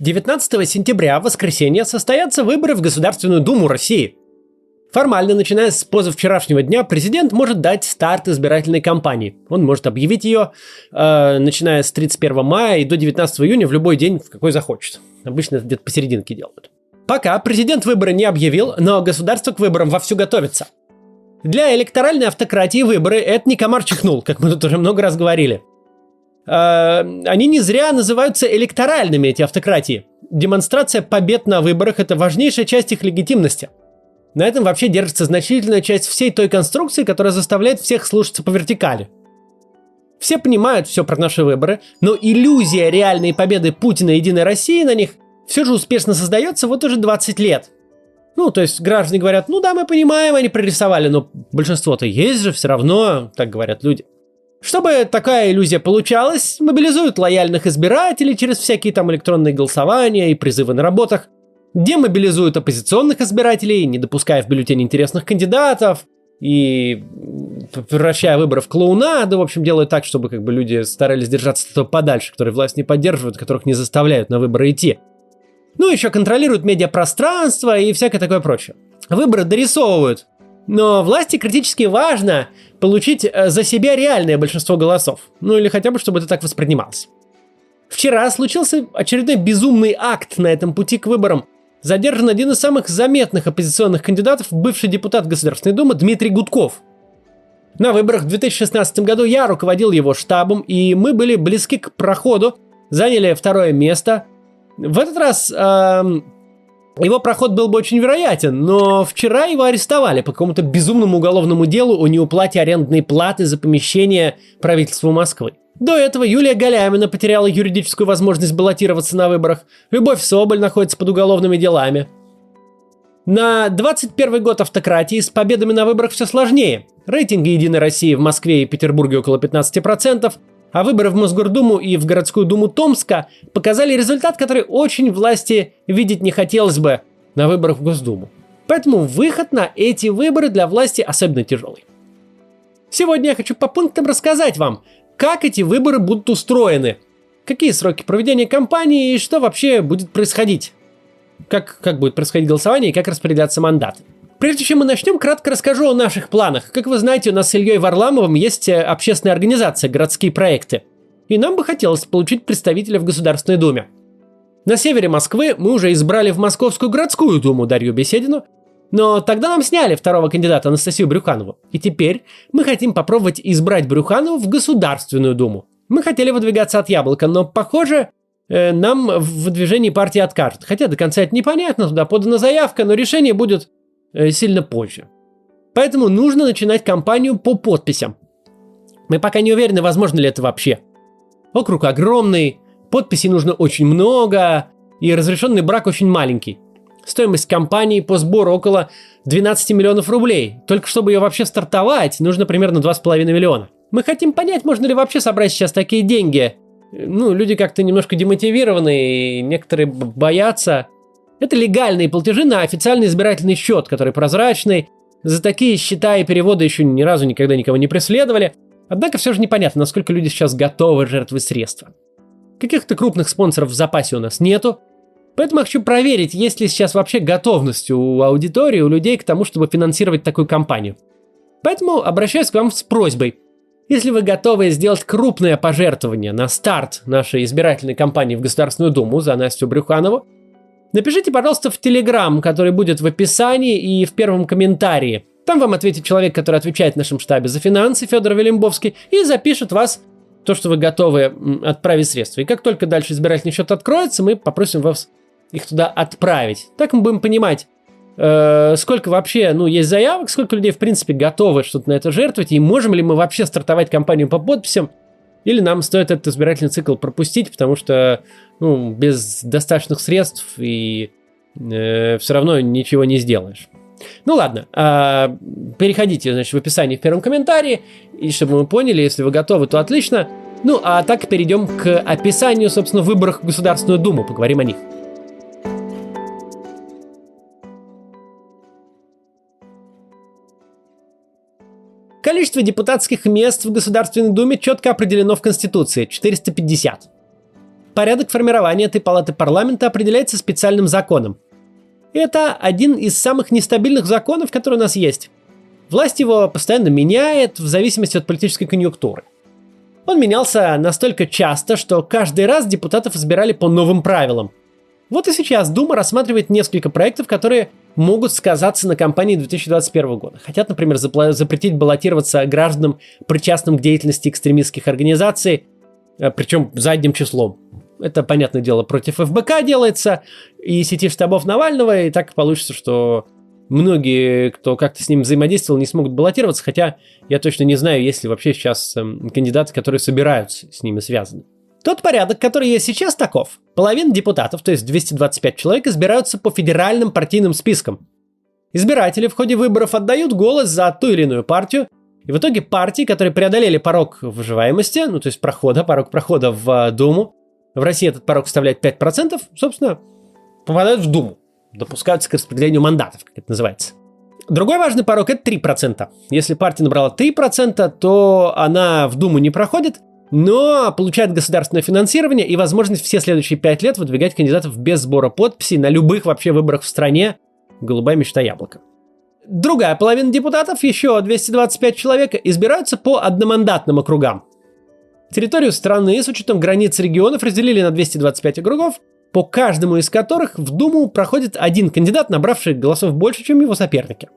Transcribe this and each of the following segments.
19 сентября, в воскресенье, состоятся выборы в Государственную Думу России. Формально, начиная с позавчерашнего дня, президент может дать старт избирательной кампании. Он может объявить ее, э, начиная с 31 мая и до 19 июня в любой день, в какой захочет. Обычно где-то посерединке делают. Пока президент выборы не объявил, но государство к выборам вовсю готовится. Для электоральной автократии выборы – это не комар чихнул, как мы тут уже много раз говорили. Э, они не зря называются электоральными, эти автократии. Демонстрация побед на выборах – это важнейшая часть их легитимности. На этом вообще держится значительная часть всей той конструкции, которая заставляет всех слушаться по вертикали. Все понимают все про наши выборы, но иллюзия реальной победы Путина и Единой России на них все же успешно создается вот уже 20 лет. Ну, то есть граждане говорят, ну да, мы понимаем, они прорисовали, но большинство-то есть же все равно, так говорят люди. Чтобы такая иллюзия получалась, мобилизуют лояльных избирателей через всякие там электронные голосования и призывы на работах, демобилизуют оппозиционных избирателей, не допуская в бюллетень интересных кандидатов, и превращая выборы в клоунаду, в общем, делают так, чтобы как бы люди старались держаться от этого подальше, которые власть не поддерживают, которых не заставляют на выборы идти. Ну, еще контролируют медиапространство и всякое такое прочее. Выборы дорисовывают. Но власти критически важно получить э, за себя реальное большинство голосов. Ну или хотя бы, чтобы это так воспринималось. Вчера случился очередной безумный акт на этом пути к выборам. Задержан один из самых заметных оппозиционных кандидатов, бывший депутат Государственной Думы Дмитрий Гудков. На выборах в 2016 году я руководил его штабом, и мы были близки к проходу, заняли второе место. В этот раз эм, его проход был бы очень вероятен, но вчера его арестовали по какому-то безумному уголовному делу о неуплате арендной платы за помещение правительства Москвы. До этого Юлия Галяймина потеряла юридическую возможность баллотироваться на выборах. Любовь Соболь находится под уголовными делами. На 21 год автократии с победами на выборах все сложнее. Рейтинги «Единой России» в Москве и Петербурге около 15%, а выборы в Мосгордуму и в городскую думу Томска показали результат, который очень власти видеть не хотелось бы на выборах в Госдуму. Поэтому выход на эти выборы для власти особенно тяжелый. Сегодня я хочу по пунктам рассказать вам, как эти выборы будут устроены, какие сроки проведения кампании и что вообще будет происходить. Как, как будет происходить голосование и как распределяться мандаты. Прежде чем мы начнем, кратко расскажу о наших планах. Как вы знаете, у нас с Ильей Варламовым есть э, общественная организация «Городские проекты». И нам бы хотелось получить представителя в Государственной Думе. На севере Москвы мы уже избрали в Московскую городскую думу Дарью Беседину, но тогда нам сняли второго кандидата Анастасию Брюханову. И теперь мы хотим попробовать избрать Брюханову в Государственную Думу. Мы хотели выдвигаться от яблока, но, похоже, э, нам в выдвижении партии откажут. Хотя до конца это непонятно, туда подана заявка, но решение будет сильно позже. Поэтому нужно начинать кампанию по подписям. Мы пока не уверены, возможно ли это вообще. Округ огромный, подписей нужно очень много, и разрешенный брак очень маленький. Стоимость кампании по сбору около 12 миллионов рублей. Только чтобы ее вообще стартовать, нужно примерно 2,5 миллиона. Мы хотим понять, можно ли вообще собрать сейчас такие деньги. Ну, люди как-то немножко демотивированы, и некоторые боятся. Это легальные платежи на официальный избирательный счет, который прозрачный. За такие счета и переводы еще ни разу никогда никого не преследовали. Однако все же непонятно, насколько люди сейчас готовы жертвовать средства. Каких-то крупных спонсоров в запасе у нас нету. Поэтому хочу проверить, есть ли сейчас вообще готовность у аудитории, у людей к тому, чтобы финансировать такую кампанию. Поэтому обращаюсь к вам с просьбой. Если вы готовы сделать крупное пожертвование на старт нашей избирательной кампании в Государственную Думу за Настю Брюханову, Напишите, пожалуйста, в Телеграм, который будет в описании и в первом комментарии. Там вам ответит человек, который отвечает в нашем штабе за финансы, Федор Велимбовский, и запишет вас то, что вы готовы отправить средства. И как только дальше избирательный счет откроется, мы попросим вас их туда отправить. Так мы будем понимать, э, сколько вообще ну, есть заявок, сколько людей, в принципе, готовы что-то на это жертвовать, и можем ли мы вообще стартовать кампанию по подписям, или нам стоит этот избирательный цикл пропустить, потому что ну, без достаточных средств и э, все равно ничего не сделаешь. Ну ладно, а, переходите, значит, в описании в первом комментарии, и чтобы мы поняли, если вы готовы, то отлично. Ну, а так перейдем к описанию, собственно, выборов в Государственную Думу, поговорим о них. Количество депутатских мест в Государственной Думе четко определено в Конституции – 450. порядок формирования этой палаты парламента определяется специальным законом. Это один из самых нестабильных законов, которые у нас есть. Власть его постоянно меняет в зависимости от политической конъюнктуры. Он менялся настолько часто, что каждый раз депутатов избирали по новым правилам. Вот и сейчас Дума рассматривает несколько проектов, которые могут сказаться на кампании 2021 года. Хотят, например, запретить баллотироваться гражданам, причастным к деятельности экстремистских организаций, э, причем задним числом. Это, понятное дело, против ФБК делается, и сети штабов Навального, и так получится, что многие, кто как-то с ним взаимодействовал, не смогут баллотироваться, хотя я точно не знаю, есть ли вообще сейчас эм, кандидаты, которые собираются с ними связаны. Тот порядок, который есть сейчас, таков. Половина депутатов, то есть 225 человек, избираются по федеральным партийным спискам. Избиратели в ходе выборов отдают голос за ту или иную партию, и в итоге партии, которые преодолели порог выживаемости, ну то есть прохода, порог прохода в э, Думу, в России этот порог составляет 5%, собственно, попадают в Думу допускаются к распределению мандатов, как это называется. Другой важный порог – это 3%. Если партия набрала 3%, то она в Думу не проходит, но получает государственное финансирование и возможность все следующие 5 лет выдвигать кандидатов без сбора подписей на любых вообще выборах в стране. Голубая мечта яблока. Другая половина депутатов, еще 225 человек, избираются по одномандатным округам. Территорию страны с учетом границ регионов разделили на 225 округов, по каждому из которых в Думу проходит один кандидат, набравший голосов больше, чем его соперники.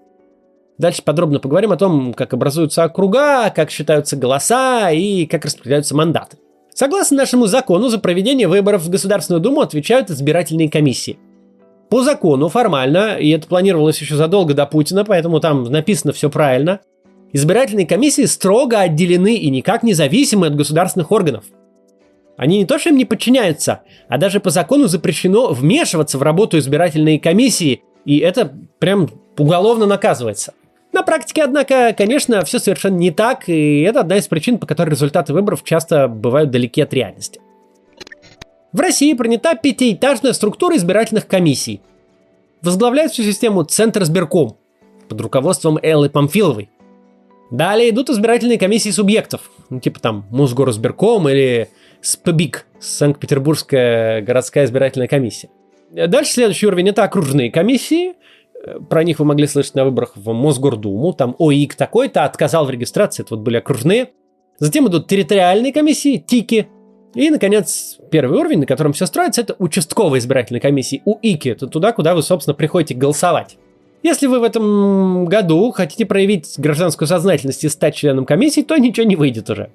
Дальше подробно поговорим о том, как образуются округа, как считаются голоса и как распределяются мандаты. Согласно нашему закону, за проведение выборов в Государственную Думу отвечают избирательные комиссии. По закону, формально, и это планировалось еще задолго до Путина, поэтому там написано все правильно, избирательные комиссии строго отделены и никак не зависимы от государственных органов – они не то, что им не подчиняются, а даже по закону запрещено вмешиваться в работу избирательной комиссии, и это прям уголовно наказывается. На практике, однако, конечно, все совершенно не так, и это одна из причин, по которой результаты выборов часто бывают далеки от реальности. В России принята пятиэтажная структура избирательных комиссий. Возглавляет всю систему Центр сберком под руководством Эллы Памфиловой. Далее идут избирательные комиссии субъектов, ну типа там Мосгорсберком или СПБИК, Санкт-Петербургская городская избирательная комиссия. Дальше следующий уровень – это окружные комиссии. Про них вы могли слышать на выборах в Мосгордуму. Там ОИК такой-то отказал в регистрации, это вот были окружные. Затем идут территориальные комиссии, ТИКи. И, наконец, первый уровень, на котором все строится, это участковые избирательные комиссии, УИКи. Это туда, куда вы, собственно, приходите голосовать. Если вы в этом году хотите проявить гражданскую сознательность и стать членом комиссии, то ничего не выйдет уже.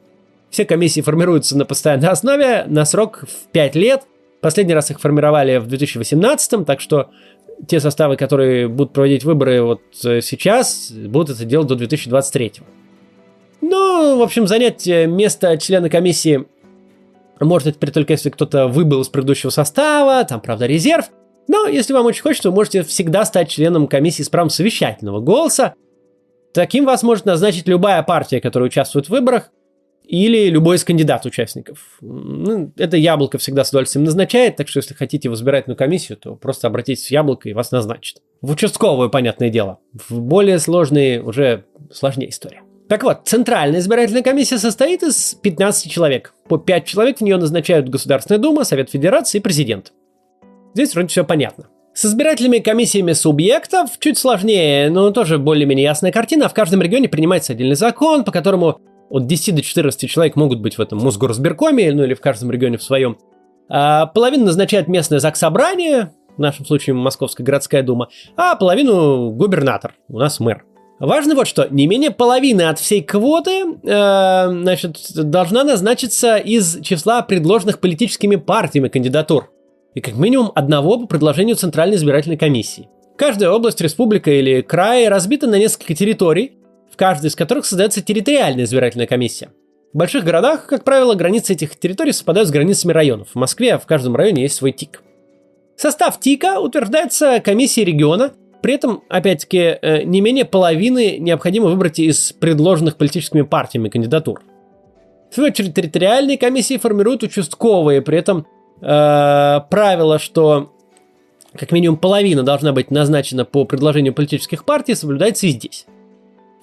Все комиссии формируются на постоянной основе на срок в 5 лет. Последний раз их формировали в 2018, так что те составы, которые будут проводить выборы вот э, сейчас, будут это делать до 2023. Ну, в общем, занять место члена комиссии может теперь только если кто-то выбыл из предыдущего состава, там, правда, резерв. Но если вам очень хочется, вы можете всегда стать членом комиссии с правом совещательного голоса. Таким вас может назначить любая партия, которая участвует в выборах или любой из кандидат-участников. Ну, это яблоко всегда с удовольствием назначает, так что если хотите в избирательную комиссию, то просто обратитесь в яблоко и вас назначат. В участковую, понятное дело. В более сложные, уже сложнее история. Так вот, Центральная избирательная комиссия состоит из 15 человек. По 5 человек в нее назначают Государственная Дума, Совет Федерации и президент. Здесь вроде все понятно. С избирательными комиссиями субъектов чуть сложнее, но тоже более-менее ясная картина. В каждом регионе принимается отдельный закон, по которому от 10 до 14 человек могут быть в этом Мосгорсберкоме, ну или в каждом регионе в своем. А половину назначает местное заксобрание, в нашем случае Московская городская дума, а половину губернатор, у нас мэр. Важно вот что, не менее половины от всей квоты э, значит, должна назначиться из числа предложенных политическими партиями кандидатур. И как минимум одного по предложению Центральной избирательной комиссии. Каждая область, республика или край разбита на несколько территорий, каждой из которых создается территориальная избирательная комиссия. В больших городах, как правило, границы этих территорий совпадают с границами районов. В Москве в каждом районе есть свой ТИК. Состав ТИКа утверждается комиссией региона, при этом, опять-таки, э, не менее половины необходимо выбрать из предложенных политическими партиями кандидатур. В свою очередь, территориальные комиссии формируют участковые, при этом э, правило, что как минимум половина должна быть назначена по предложению политических партий, соблюдается и здесь.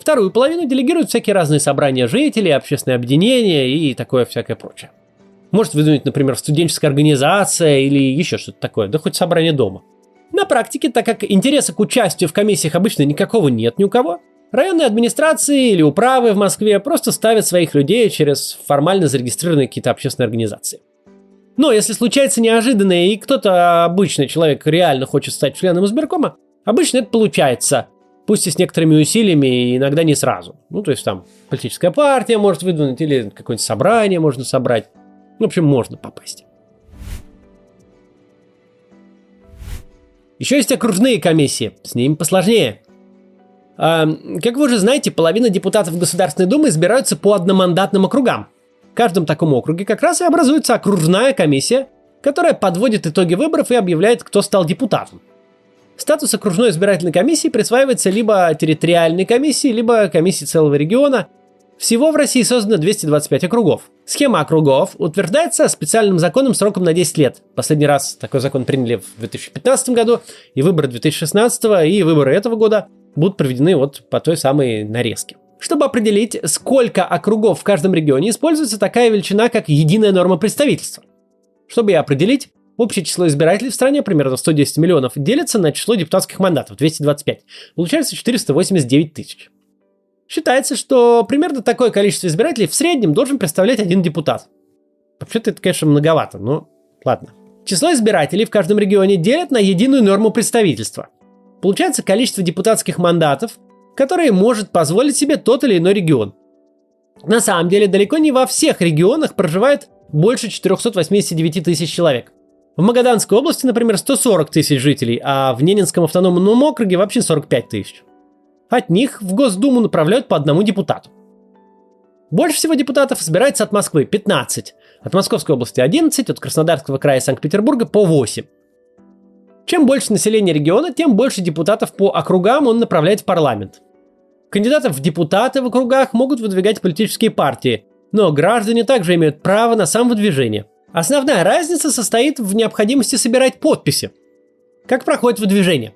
Вторую половину делегируют всякие разные собрания жителей, общественные объединения и такое всякое прочее. Может выдвинуть, например, студенческая организация или еще что-то такое, да хоть собрание дома. На практике, так как интереса к участию в комиссиях обычно никакого нет ни у кого, районные администрации или управы в Москве просто ставят своих людей через формально зарегистрированные какие-то общественные организации. Но если случается неожиданное, и кто-то, обычный человек, реально хочет стать членом избиркома, обычно это получается. Пусть и с некоторыми усилиями, и иногда не сразу. Ну, то есть там политическая партия может выдвинуть, или какое-нибудь собрание можно собрать. В общем, можно попасть. Еще есть окружные комиссии, с ними посложнее. А, как вы уже знаете, половина депутатов Государственной Думы избираются по одномандатным округам. В каждом таком округе как раз и образуется окружная комиссия, которая подводит итоги выборов и объявляет, кто стал депутатом. Статус окружной избирательной комиссии присваивается либо территориальной комиссии, либо комиссии целого региона. Всего в России создано 225 округов. Схема округов утверждается специальным законом сроком на 10 лет. Последний раз такой закон приняли в 2015 году, и выборы 2016 и выборы этого года будут проведены вот по той самой нарезке. Чтобы определить, сколько округов в каждом регионе, используется такая величина, как единая норма представительства. Чтобы ее определить, Общее число избирателей в стране, примерно 110 миллионов, делится на число депутатских мандатов, 225. Получается 489 тысяч. Считается, что примерно такое количество избирателей в среднем должен представлять один депутат. Вообще-то это, конечно, многовато, но ладно. Число избирателей в каждом регионе делят на единую норму представительства. Получается количество депутатских мандатов, которые может позволить себе тот или иной регион. На самом деле, далеко не во всех регионах проживает больше 489 тысяч человек. В Магаданской области, например, 140 тысяч жителей, а в Ненецком автономном округе вообще 45 тысяч. От них в Госдуму направляют по одному депутату. Больше всего депутатов избирается от Москвы – 15, от Московской области – 11, от Краснодарского края и Санкт-Петербурга – по 8. Чем больше населения региона, тем больше депутатов по округам он направляет в парламент. Кандидатов в депутаты в округах могут выдвигать политические партии, но граждане также имеют право на самовыдвижение – Основная разница состоит в необходимости собирать подписи. Как проходит выдвижение?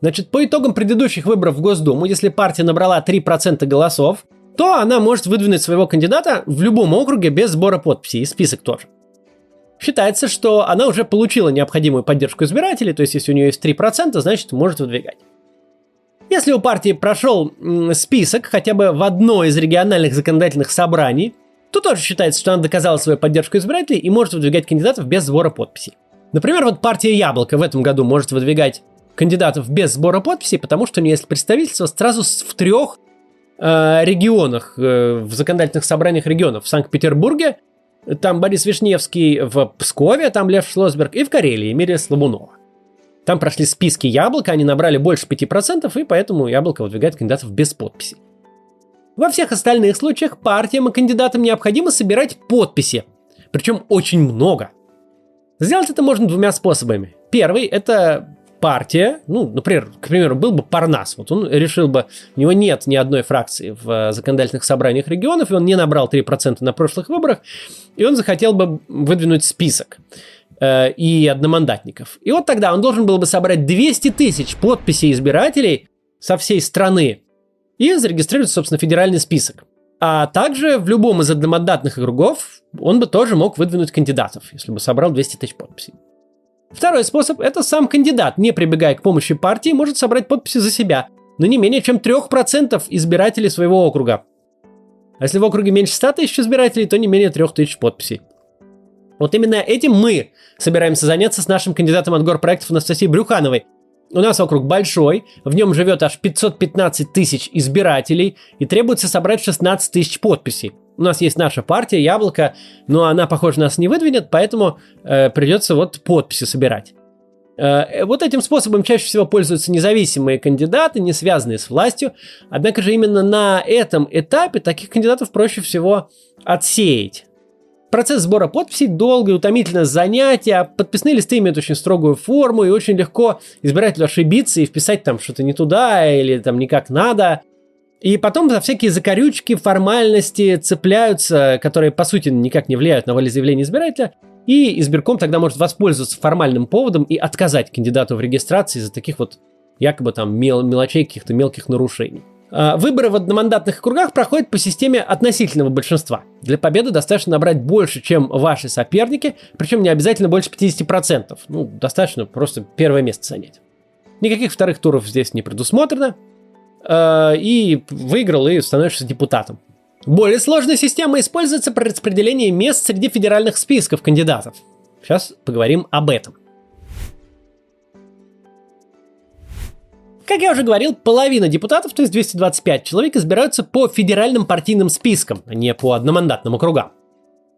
Значит, по итогам предыдущих выборов в Госдуму, если партия набрала 3% голосов, то она может выдвинуть своего кандидата в любом округе без сбора подписей, и список тоже. Считается, что она уже получила необходимую поддержку избирателей, то есть если у нее есть 3%, значит может выдвигать. Если у партии прошел список хотя бы в одно из региональных законодательных собраний, то тоже считается, что она доказала свою поддержку избирателей и может выдвигать кандидатов без сбора подписей. Например, вот партия Яблоко в этом году может выдвигать кандидатов без сбора подписей, потому что у нее есть представительство сразу в трех э, регионах, э, в законодательных собраниях регионов. В Санкт-Петербурге, там Борис Вишневский, в Пскове, там Лев Шлосберг, и в Карелии Эмилия Слабунова. Там прошли списки Яблока, они набрали больше 5%, и поэтому Яблоко выдвигает кандидатов без подписи. Во всех остальных случаях партиям и кандидатам необходимо собирать подписи, причем очень много. Сделать это можно двумя способами. Первый – это партия, ну, например, к примеру, был бы Парнас, вот он решил бы, у него нет ни одной фракции в э, законодательных собраниях регионов, и он не набрал 3% на прошлых выборах, и он захотел бы выдвинуть список э, и одномандатников. И вот тогда он должен был бы собрать 200 тысяч подписей избирателей со всей страны и зарегистрируется, собственно, федеральный список. А также в любом из одномандатных округов он бы тоже мог выдвинуть кандидатов, если бы собрал 200 тысяч подписей. Второй способ – это сам кандидат, не прибегая к помощи партии, может собрать подписи за себя, но не менее чем 3% избирателей своего округа. А если в округе меньше 100 тысяч избирателей, то не менее 3 тысяч подписей. Вот именно этим мы собираемся заняться с нашим кандидатом от горпроектов Анастасией Брюхановой, у нас округ большой, в нем живет аж 515 тысяч избирателей и требуется собрать 16 тысяч подписей. У нас есть наша партия, Яблоко, но она, похоже, нас не выдвинет, поэтому э, придется вот подписи собирать. Э, вот этим способом чаще всего пользуются независимые кандидаты, не связанные с властью. Однако же именно на этом этапе таких кандидатов проще всего отсеять. Процесс сбора подписей долгое, утомительное занятие, а подписные листы имеют очень строгую форму, и очень легко избирателю ошибиться и вписать там что-то не туда или там не как надо. И потом за всякие закорючки, формальности цепляются, которые по сути никак не влияют на волеизъявление избирателя, и избирком тогда может воспользоваться формальным поводом и отказать кандидату в регистрации из-за таких вот якобы там мел- мелочей, каких-то мелких нарушений. А, выборы в одномандатных округах проходят по системе относительного большинства. Для победы достаточно набрать больше, чем ваши соперники, причем не обязательно больше 50%. Ну, достаточно просто первое место занять. Никаких вторых туров здесь не предусмотрено. А, и выиграл и становишься депутатом. Более сложная система используется при распределении мест среди федеральных списков кандидатов. Сейчас поговорим об этом. Как я уже говорил, половина депутатов, то есть 225 человек, избираются по федеральным партийным спискам, а не по одномандатным округам.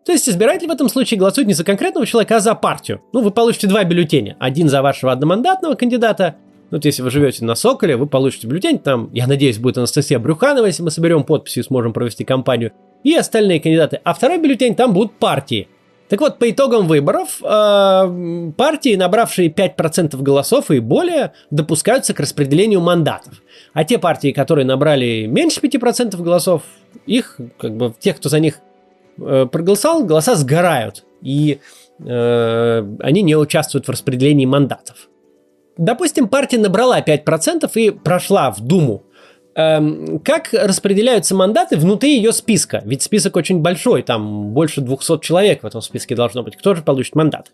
То есть избиратель в этом случае голосует не за конкретного человека, а за партию. Ну, вы получите два бюллетеня. Один за вашего одномандатного кандидата. Ну, вот если вы живете на Соколе, вы получите бюллетень. Там, я надеюсь, будет Анастасия Брюханова, если мы соберем подписи и сможем провести кампанию. И остальные кандидаты. А второй бюллетень там будут партии. Так вот, по итогам выборов э, партии, набравшие 5% голосов и более, допускаются к распределению мандатов. А те партии, которые набрали меньше 5% голосов, их, как бы, тех, кто за них э, проголосовал, голоса сгорают. И э, они не участвуют в распределении мандатов. Допустим, партия набрала 5% и прошла в Думу как распределяются мандаты внутри ее списка? Ведь список очень большой, там больше 200 человек в этом списке должно быть. Кто же получит мандат?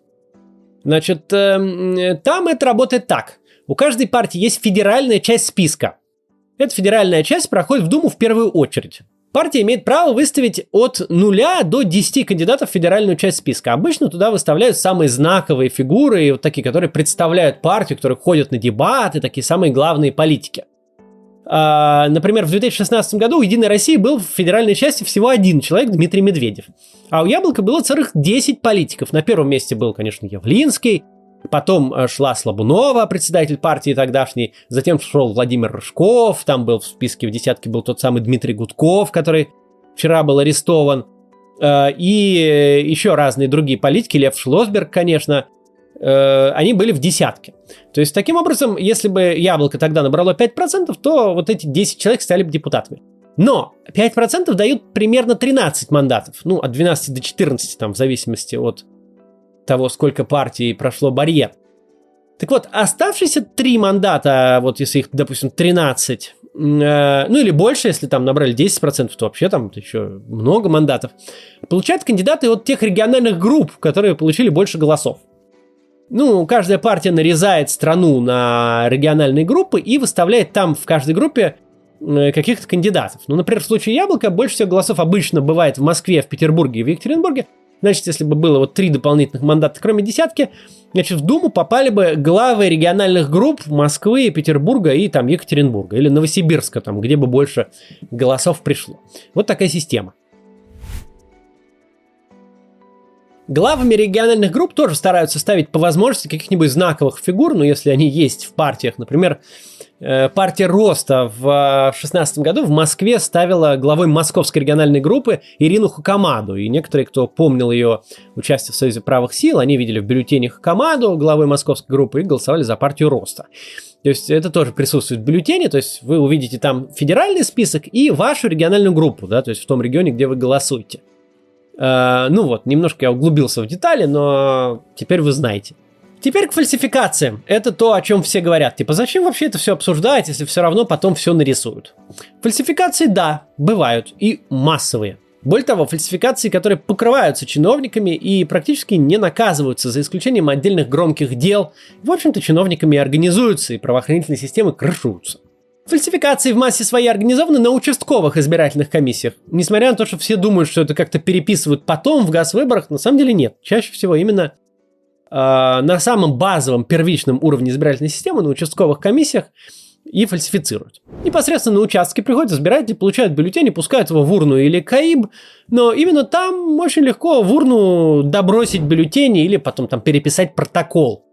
Значит, эм, там это работает так. У каждой партии есть федеральная часть списка. Эта федеральная часть проходит в Думу в первую очередь. Партия имеет право выставить от 0 до 10 кандидатов в федеральную часть списка. Обычно туда выставляют самые знаковые фигуры, вот такие, которые представляют партию, которые ходят на дебаты, такие самые главные политики. А, например, в 2016 году у «Единой России» был в федеральной части всего один человек, Дмитрий Медведев. А у «Яблока» было целых 10 политиков. На первом месте был, конечно, Явлинский, Потом э, шла Слабунова, председатель партии тогдашний. Затем шел Владимир Рыжков. Там был в списке в десятке был тот самый Дмитрий Гудков, который вчера был арестован. Э, и еще разные другие политики. Лев Шлосберг, конечно. Э, они были в десятке. То есть, таким образом, если бы яблоко тогда набрало 5%, то вот эти 10 человек стали бы депутатами. Но 5% дают примерно 13 мандатов. Ну, от 12 до 14, там, в зависимости от того, сколько партий прошло барьер. Так вот, оставшиеся 3 мандата, вот если их, допустим, 13, э, ну или больше, если там набрали 10%, то вообще там еще много мандатов, получают кандидаты от тех региональных групп, которые получили больше голосов. Ну, каждая партия нарезает страну на региональные группы и выставляет там в каждой группе э, каких-то кандидатов. Ну, например, в случае Яблока больше всего голосов обычно бывает в Москве, в Петербурге и в Екатеринбурге. Значит, если бы было вот три дополнительных мандата, кроме десятки, значит, в Думу попали бы главы региональных групп Москвы, Петербурга и там Екатеринбурга. Или Новосибирска, там, где бы больше голосов пришло. Вот такая система. Главами региональных групп тоже стараются ставить по возможности каких-нибудь знаковых фигур, ну, если они есть в партиях. Например, э, партия Роста в 2016 году в Москве ставила главой московской региональной группы Ирину Хакамаду. И некоторые, кто помнил ее участие в Союзе правых сил, они видели в бюллетене Хакамаду, главой московской группы, и голосовали за партию Роста. То есть это тоже присутствует в бюллетене, то есть вы увидите там федеральный список и вашу региональную группу, да, то есть в том регионе, где вы голосуете. Э, ну вот, немножко я углубился в детали, но теперь вы знаете. Теперь к фальсификациям. Это то, о чем все говорят. Типа, зачем вообще это все обсуждать, если все равно потом все нарисуют? Фальсификации, да, бывают. И массовые. Более того, фальсификации, которые покрываются чиновниками и практически не наказываются, за исключением отдельных громких дел, в общем-то, чиновниками организуются, и правоохранительные системы крышутся. Фальсификации в массе своей организованы на участковых избирательных комиссиях. Несмотря на то, что все думают, что это как-то переписывают потом в газ-выборах, на самом деле нет. Чаще всего именно э, на самом базовом первичном уровне избирательной системы, на участковых комиссиях, и фальсифицируют. Непосредственно на участке приходят избиратели, получают бюллетень и пускают его в урну или КАИБ, но именно там очень легко в урну добросить бюллетени или потом там переписать протокол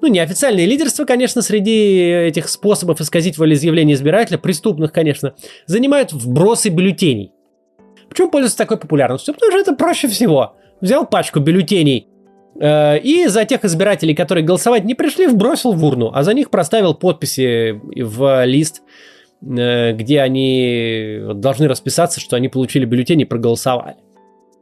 ну, неофициальное лидерство, конечно, среди этих способов исказить волеизъявление избирателя, преступных, конечно, занимают вбросы бюллетеней. Почему пользуются такой популярностью? Потому что это проще всего. Взял пачку бюллетеней э, и за тех избирателей, которые голосовать не пришли, вбросил в урну, а за них проставил подписи в лист, э, где они должны расписаться, что они получили бюллетень и проголосовали.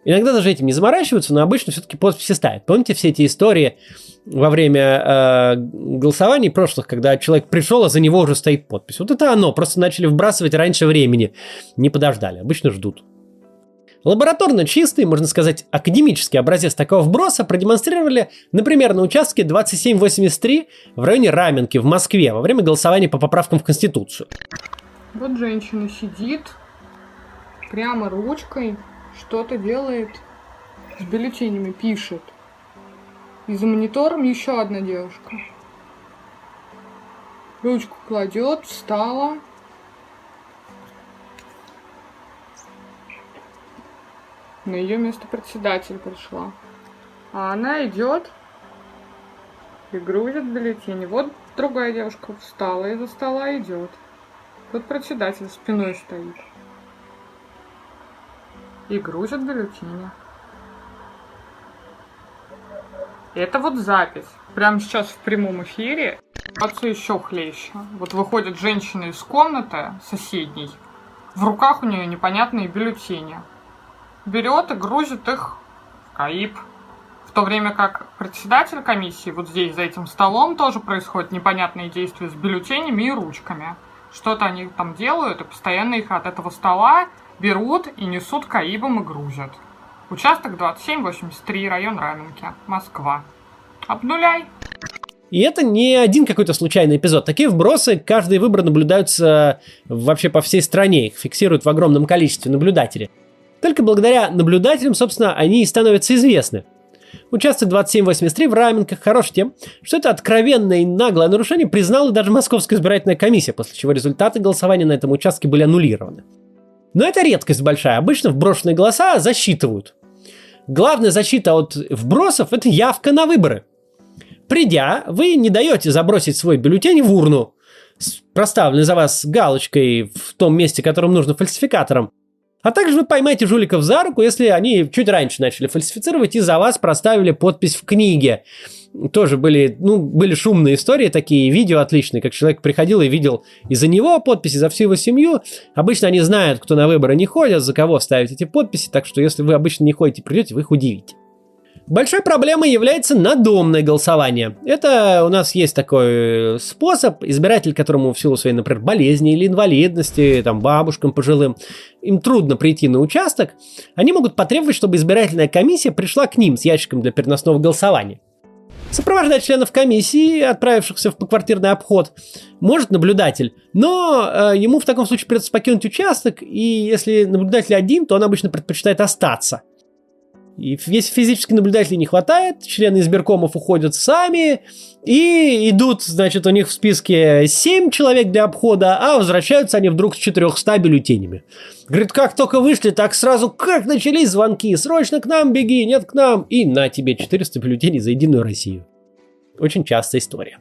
Иногда даже этим не заморачиваются, но обычно все-таки подписи ставят. Помните все эти истории во время э, голосований прошлых, когда человек пришел, а за него уже стоит подпись? Вот это оно, просто начали вбрасывать раньше времени, не подождали, обычно ждут. Лабораторно чистый, можно сказать, академический образец такого вброса продемонстрировали, например, на участке 2783 в районе Раменки в Москве во время голосования по поправкам в Конституцию. Вот женщина сидит, прямо ручкой что-то делает с бюллетенями, пишет. И за монитором еще одна девушка. Ручку кладет, встала, На ее место председатель пришла. А она идет и грузит бюллетени. Вот другая девушка встала из-за стола идет. Тут председатель спиной стоит. И грузит бюллетени. Это вот запись. Прямо сейчас в прямом эфире. Отцу еще хлеще. Вот выходит женщина из комнаты соседней. В руках у нее непонятные бюллетени берет и грузит их в КАИП. В то время как председатель комиссии, вот здесь за этим столом тоже происходят непонятные действия с бюллетенями и ручками. Что-то они там делают, и постоянно их от этого стола берут и несут КАИБом и грузят. Участок 2783, район Раменки, Москва. Обнуляй. И это не один какой-то случайный эпизод. Такие вбросы, каждый выбор наблюдаются вообще по всей стране. Их фиксируют в огромном количестве наблюдателей. Только благодаря наблюдателям, собственно, они и становятся известны. Участок 2783 в Раменках хорош тем, что это откровенное и наглое нарушение признала даже Московская избирательная комиссия, после чего результаты голосования на этом участке были аннулированы. Но это редкость большая. Обычно вброшенные голоса засчитывают. Главная защита от вбросов – это явка на выборы. Придя, вы не даете забросить свой бюллетень в урну, проставленный за вас галочкой в том месте, которым нужно фальсификатором, а также вы поймаете жуликов за руку, если они чуть раньше начали фальсифицировать и за вас проставили подпись в книге. Тоже были, ну, были шумные истории такие, видео отличные, как человек приходил и видел из-за него подписи, за всю его семью. Обычно они знают, кто на выборы не ходят, за кого ставить эти подписи, так что если вы обычно не ходите, придете, вы их удивите. Большой проблемой является надомное голосование. Это у нас есть такой способ, избиратель, которому в силу своей, например, болезни или инвалидности, там, бабушкам пожилым, им трудно прийти на участок, они могут потребовать, чтобы избирательная комиссия пришла к ним с ящиком для переносного голосования. Сопровождать членов комиссии, отправившихся в поквартирный обход, может наблюдатель, но э, ему в таком случае придется покинуть участок, и если наблюдатель один, то он обычно предпочитает остаться – и если физически наблюдателей не хватает, члены избиркомов уходят сами и идут, значит, у них в списке 7 человек для обхода, а возвращаются они вдруг с 400 бюллетенями. Говорит, как только вышли, так сразу как начались звонки, срочно к нам беги, нет к нам, и на тебе 400 бюллетеней за Единую Россию. Очень частая история.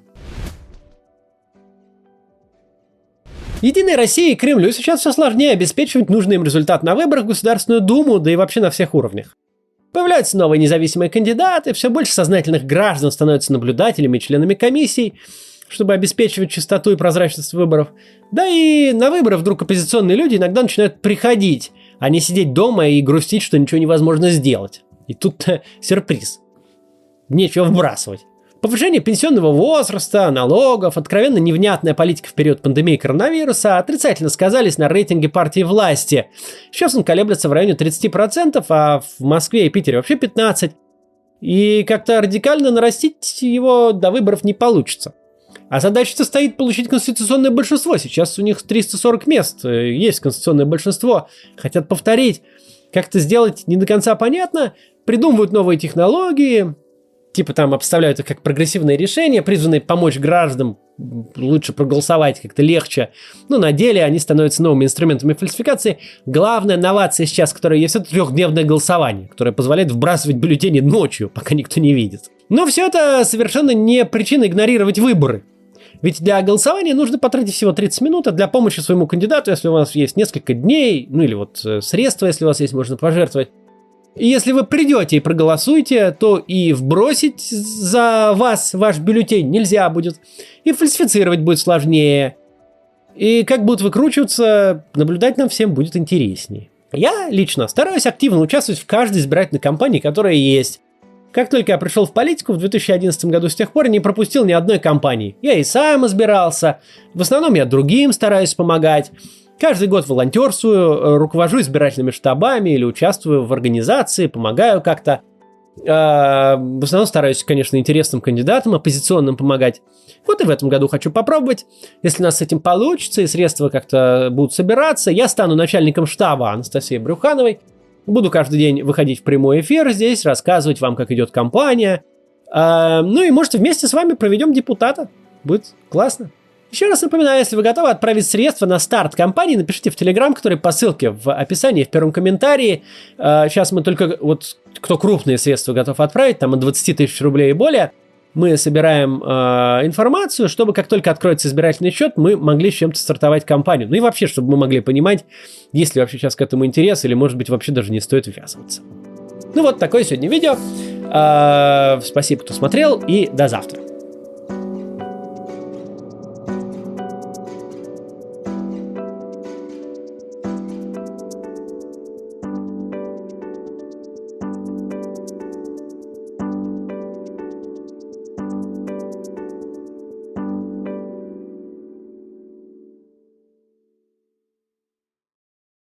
Единой России и Кремлю сейчас все сложнее обеспечивать нужный им результат на выборах в Государственную Думу, да и вообще на всех уровнях. Появляются новые независимые кандидаты, все больше сознательных граждан становятся наблюдателями и членами комиссий, чтобы обеспечивать чистоту и прозрачность выборов. Да и на выборы вдруг оппозиционные люди иногда начинают приходить, а не сидеть дома и грустить, что ничего невозможно сделать. И тут сюрприз. Нечего вбрасывать. Повышение пенсионного возраста, налогов, откровенно невнятная политика в период пандемии коронавируса отрицательно сказались на рейтинге партии власти. Сейчас он колеблется в районе 30%, а в Москве и Питере вообще 15%. И как-то радикально нарастить его до выборов не получится. А задача-то стоит получить конституционное большинство. Сейчас у них 340 мест, есть конституционное большинство. Хотят повторить. Как это сделать не до конца понятно. Придумывают новые технологии, типа там обставляют их как прогрессивные решения, призванные помочь гражданам лучше проголосовать как-то легче. Но на деле они становятся новыми инструментами фальсификации. Главная новация сейчас, которая есть, это трехдневное голосование, которое позволяет вбрасывать бюллетени ночью, пока никто не видит. Но все это совершенно не причина игнорировать выборы. Ведь для голосования нужно потратить всего 30 минут, а для помощи своему кандидату, если у вас есть несколько дней, ну или вот э, средства, если у вас есть, можно пожертвовать, и если вы придете и проголосуете, то и вбросить за вас ваш бюллетень нельзя будет. И фальсифицировать будет сложнее. И как будут выкручиваться, наблюдать нам всем будет интереснее. Я лично стараюсь активно участвовать в каждой избирательной кампании, которая есть. Как только я пришел в политику в 2011 году, с тех пор не пропустил ни одной кампании. Я и сам избирался, в основном я другим стараюсь помогать. Каждый год волонтерствую, э, руковожу избирательными штабами или участвую в организации, помогаю как-то. А, в основном стараюсь, конечно, интересным кандидатам, оппозиционным помогать. Вот и в этом году хочу попробовать. Если у нас с этим получится и средства как-то будут собираться, я стану начальником штаба Анастасии Брюхановой. Буду каждый день выходить в прямой эфир здесь, рассказывать вам, как идет кампания. А, ну и, может, вместе с вами проведем депутата. Будет классно. Еще раз напоминаю, если вы готовы отправить средства на старт кампании, напишите в Телеграм, который по ссылке в описании, в первом комментарии. Сейчас а, мы только, вот кто крупные средства готов отправить, там от 20 тысяч рублей и более, мы собираем э, информацию, чтобы как только откроется избирательный счет, мы могли с чем-то стартовать кампанию. Ну и вообще, чтобы мы могли понимать, есть ли вообще сейчас к этому интерес, или может быть вообще даже не стоит ввязываться. Ну вот такое сегодня видео. Э, спасибо, кто смотрел, и до завтра.